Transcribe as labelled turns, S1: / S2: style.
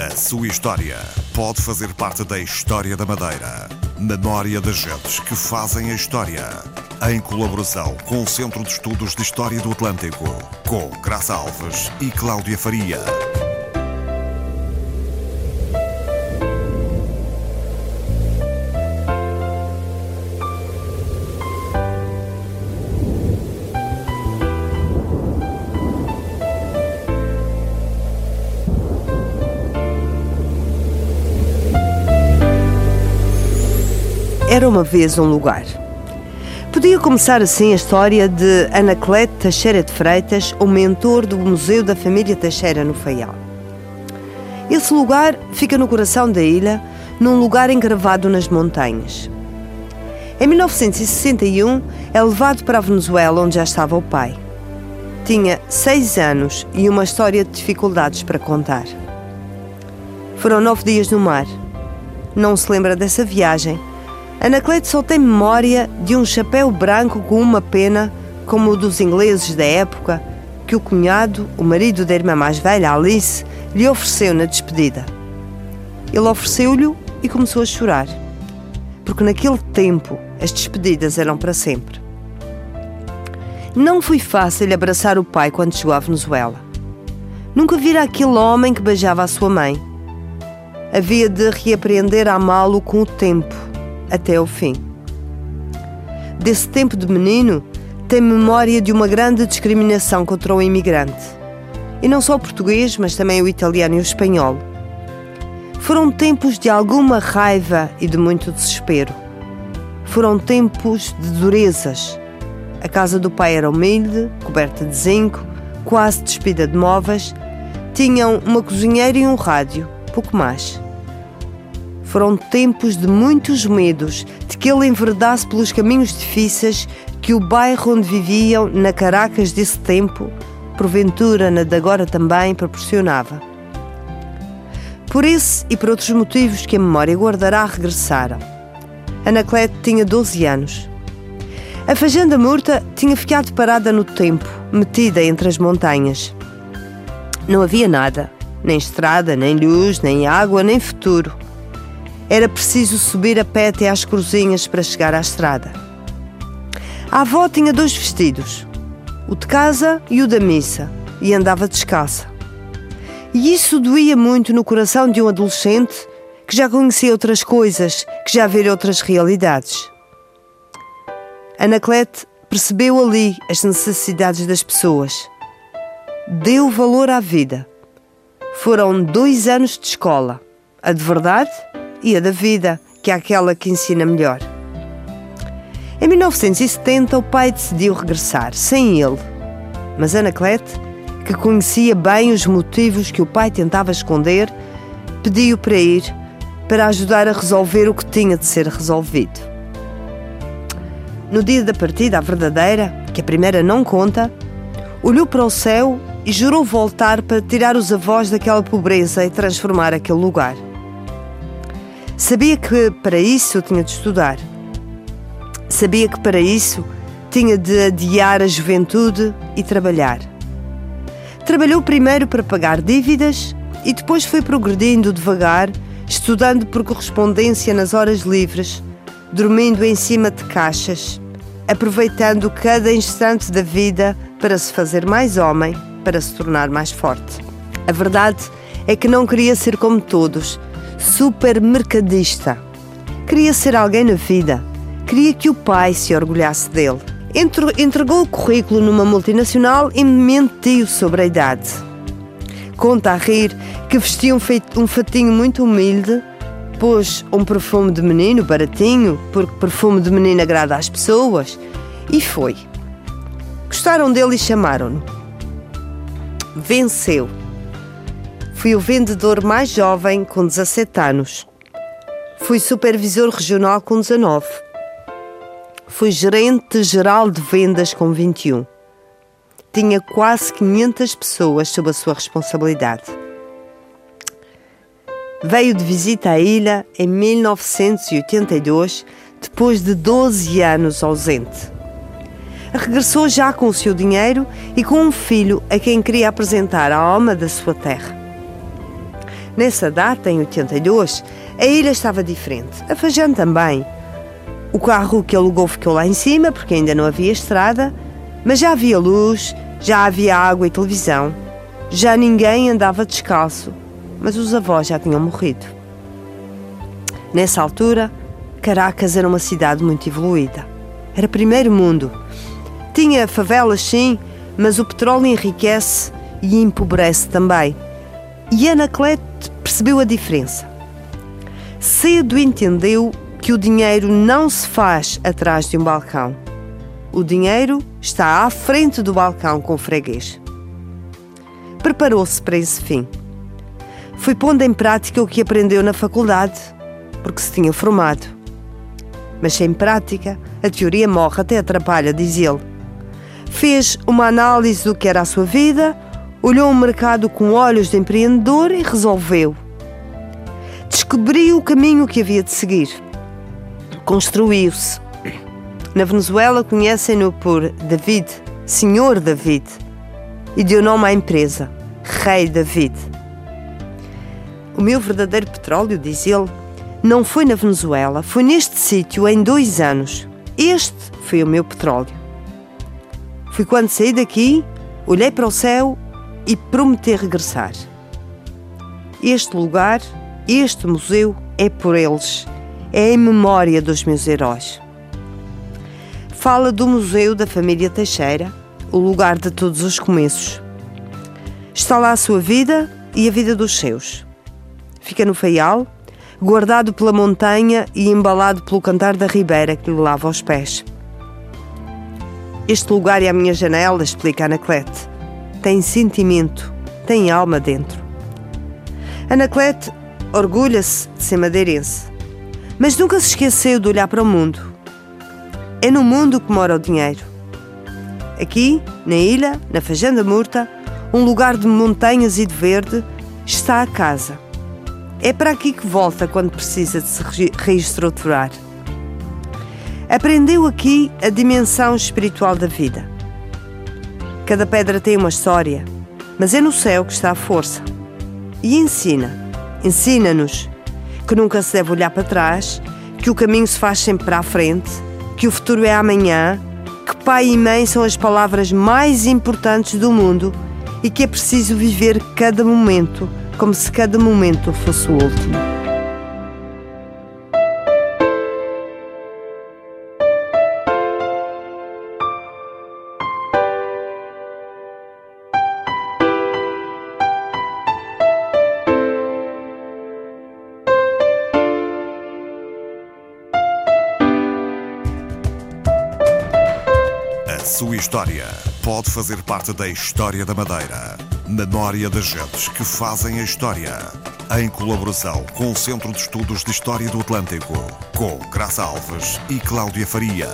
S1: A sua história pode fazer parte da história da Madeira. Memória das gentes que fazem a história. Em colaboração com o Centro de Estudos de História do Atlântico, com Graça Alves e Cláudia Faria.
S2: Era uma vez um lugar. Podia começar assim a história de Anacleto Teixeira de Freitas, o mentor do Museu da Família Teixeira no Faial. Esse lugar fica no coração da ilha, num lugar engravado nas montanhas. Em 1961 é levado para a Venezuela, onde já estava o pai. Tinha seis anos e uma história de dificuldades para contar. Foram nove dias no mar. Não se lembra dessa viagem Anacleto só tem memória de um chapéu branco com uma pena, como o dos ingleses da época, que o cunhado, o marido da irmã mais velha, Alice, lhe ofereceu na despedida. Ele ofereceu-lhe e começou a chorar, porque naquele tempo as despedidas eram para sempre. Não foi fácil abraçar o pai quando chegou à Venezuela. Nunca vira aquele homem que beijava a sua mãe. Havia de reaprender a amá-lo com o tempo até o fim. Desse tempo de menino, tem memória de uma grande discriminação contra o imigrante. E não só o português, mas também o italiano e o espanhol. Foram tempos de alguma raiva e de muito desespero. Foram tempos de durezas. A casa do pai era humilde, coberta de zinco, quase despida de móveis. Tinham uma cozinheira e um rádio, pouco mais. Foram tempos de muitos medos, de que ele enverdasse pelos caminhos difíceis que o bairro onde viviam, na Caracas desse tempo, porventura na de agora também, proporcionava. Por esse e por outros motivos que a memória guardará, regressaram. Anacleto tinha 12 anos. A fazenda Murta tinha ficado parada no tempo, metida entre as montanhas. Não havia nada, nem estrada, nem luz, nem água, nem futuro. Era preciso subir a pé até às cruzinhas para chegar à estrada. A avó tinha dois vestidos, o de casa e o da missa, e andava descalça. E isso doía muito no coração de um adolescente que já conhecia outras coisas, que já vira outras realidades. Anaclete percebeu ali as necessidades das pessoas. Deu valor à vida. Foram dois anos de escola, a de verdade e a da vida, que é aquela que ensina melhor. Em 1970, o pai decidiu regressar, sem ele. Mas Anaclete, que conhecia bem os motivos que o pai tentava esconder, pediu para ir para ajudar a resolver o que tinha de ser resolvido. No dia da partida, a verdadeira, que a primeira não conta, olhou para o céu e jurou voltar para tirar os avós daquela pobreza e transformar aquele lugar. Sabia que para isso tinha de estudar. Sabia que para isso tinha de adiar a juventude e trabalhar. Trabalhou primeiro para pagar dívidas e depois foi progredindo devagar, estudando por correspondência nas horas livres, dormindo em cima de caixas, aproveitando cada instante da vida para se fazer mais homem, para se tornar mais forte. A verdade é que não queria ser como todos supermercadista. Queria ser alguém na vida. Queria que o pai se orgulhasse dele. Entregou o currículo numa multinacional e mentiu sobre a idade. Conta a rir que vestia um, um fatinho muito humilde, pôs um perfume de menino baratinho, porque perfume de menino agrada às pessoas, e foi. Gostaram dele e chamaram-no. Venceu Fui o vendedor mais jovem com 17 anos. Fui supervisor regional com 19. Fui gerente geral de vendas com 21. Tinha quase 500 pessoas sob a sua responsabilidade. Veio de visita à ilha em 1982, depois de 12 anos ausente. Regressou já com o seu dinheiro e com um filho a quem queria apresentar a alma da sua terra. Nessa data, em 82, a ilha estava diferente. A Fajã também. O carro que alugou ficou lá em cima, porque ainda não havia estrada, mas já havia luz, já havia água e televisão. Já ninguém andava descalço, mas os avós já tinham morrido. Nessa altura, Caracas era uma cidade muito evoluída. Era primeiro mundo. Tinha favelas, sim, mas o petróleo enriquece e empobrece também. E Anacleto percebeu a diferença. Cedo entendeu que o dinheiro não se faz atrás de um balcão. O dinheiro está à frente do balcão com o freguês. Preparou-se para esse fim. Foi pondo em prática o que aprendeu na faculdade, porque se tinha formado. Mas sem prática, a teoria morre até atrapalha, diz ele. Fez uma análise do que era a sua vida, olhou o mercado com olhos de empreendedor e resolveu. Descobriu o caminho que havia de seguir. Construiu-se. Na Venezuela conhecem-no por David, Senhor David, e deu nome à empresa, Rei David. O meu verdadeiro petróleo, diz ele, não foi na Venezuela, foi neste sítio em dois anos. Este foi o meu petróleo. Foi quando saí daqui, olhei para o céu e prometi regressar. Este lugar, este museu é por eles, é em memória dos meus heróis. Fala do Museu da Família Teixeira, o lugar de todos os começos. Está lá a sua vida e a vida dos seus. Fica no Faial, guardado pela montanha e embalado pelo cantar da ribeira que lhe lava os pés. Este lugar é a minha janela, explica Anaclete. Tem sentimento, tem alma dentro. Anaclete orgulha-se de ser madeirense, mas nunca se esqueceu de olhar para o mundo. É no mundo que mora o dinheiro. Aqui, na ilha, na Fazenda Murta, um lugar de montanhas e de verde, está a casa. É para aqui que volta quando precisa de se reestruturar. Aprendeu aqui a dimensão espiritual da vida. Cada pedra tem uma história, mas é no céu que está a força. E ensina, ensina-nos que nunca se deve olhar para trás, que o caminho se faz sempre para a frente, que o futuro é amanhã, que pai e mãe são as palavras mais importantes do mundo e que é preciso viver cada momento como se cada momento fosse o último.
S1: Sua história pode fazer parte da história da Madeira. Memória das gentes que fazem a história. Em colaboração com o Centro de Estudos de História do Atlântico, com Graça Alves e Cláudia Faria.